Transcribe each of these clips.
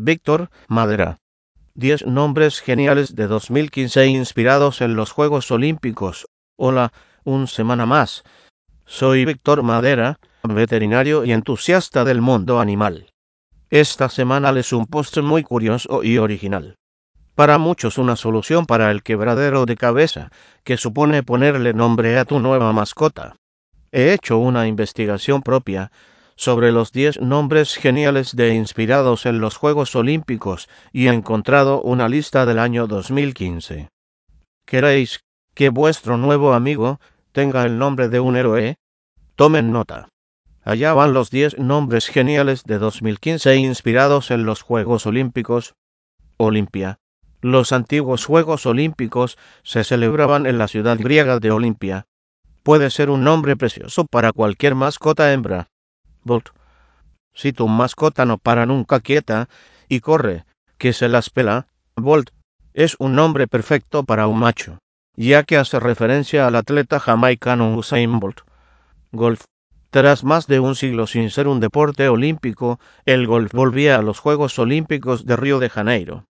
Víctor Madera. 10 nombres geniales de 2015 inspirados en los Juegos Olímpicos. Hola, un semana más. Soy Víctor Madera, veterinario y entusiasta del mundo animal. Esta semana les un postre muy curioso y original. Para muchos una solución para el quebradero de cabeza, que supone ponerle nombre a tu nueva mascota. He hecho una investigación propia sobre los 10 nombres geniales de inspirados en los Juegos Olímpicos y he encontrado una lista del año 2015. ¿Queréis que vuestro nuevo amigo tenga el nombre de un héroe? Tomen nota. Allá van los 10 nombres geniales de 2015 inspirados en los Juegos Olímpicos. Olimpia. Los antiguos Juegos Olímpicos se celebraban en la ciudad griega de Olimpia. Puede ser un nombre precioso para cualquier mascota hembra. Si tu mascota no para nunca quieta y corre, que se las pela, Bolt es un nombre perfecto para un macho, ya que hace referencia al atleta jamaicano Usain Bolt. Golf. Tras más de un siglo sin ser un deporte olímpico, el golf volvía a los Juegos Olímpicos de Río de Janeiro.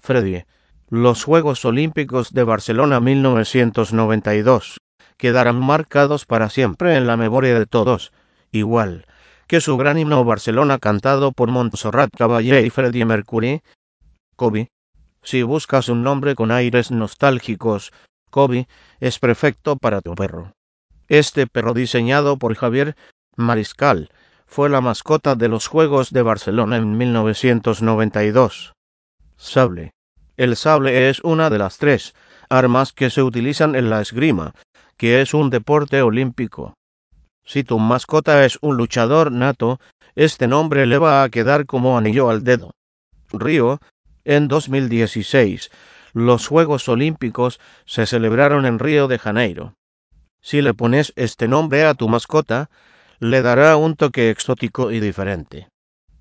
Freddy. Los Juegos Olímpicos de Barcelona 1992 quedarán marcados para siempre en la memoria de todos, igual que su gran himno Barcelona cantado por Montserrat Caballé y Freddie Mercury. Kobe. Si buscas un nombre con aires nostálgicos, Kobe es perfecto para tu perro. Este perro diseñado por Javier Mariscal fue la mascota de los Juegos de Barcelona en 1992. Sable. El sable es una de las tres armas que se utilizan en la esgrima, que es un deporte olímpico. Si tu mascota es un luchador nato, este nombre le va a quedar como anillo al dedo. Río, en 2016, los Juegos Olímpicos se celebraron en Río de Janeiro. Si le pones este nombre a tu mascota, le dará un toque exótico y diferente.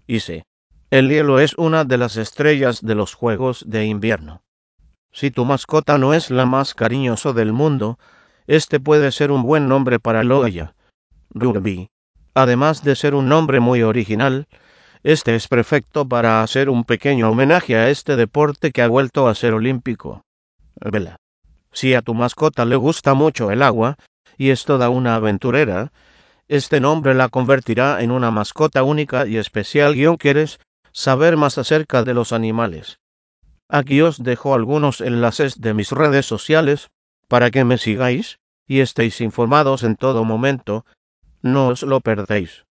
Y sí, el hielo es una de las estrellas de los Juegos de invierno. Si tu mascota no es la más cariñoso del mundo, este puede ser un buen nombre para Loya. Además de ser un nombre muy original, este es perfecto para hacer un pequeño homenaje a este deporte que ha vuelto a ser olímpico. Vela. Si a tu mascota le gusta mucho el agua, y es toda una aventurera, este nombre la convertirá en una mascota única y especial. Guión quieres saber más acerca de los animales. Aquí os dejo algunos enlaces de mis redes sociales para que me sigáis y estéis informados en todo momento no os lo perdéis.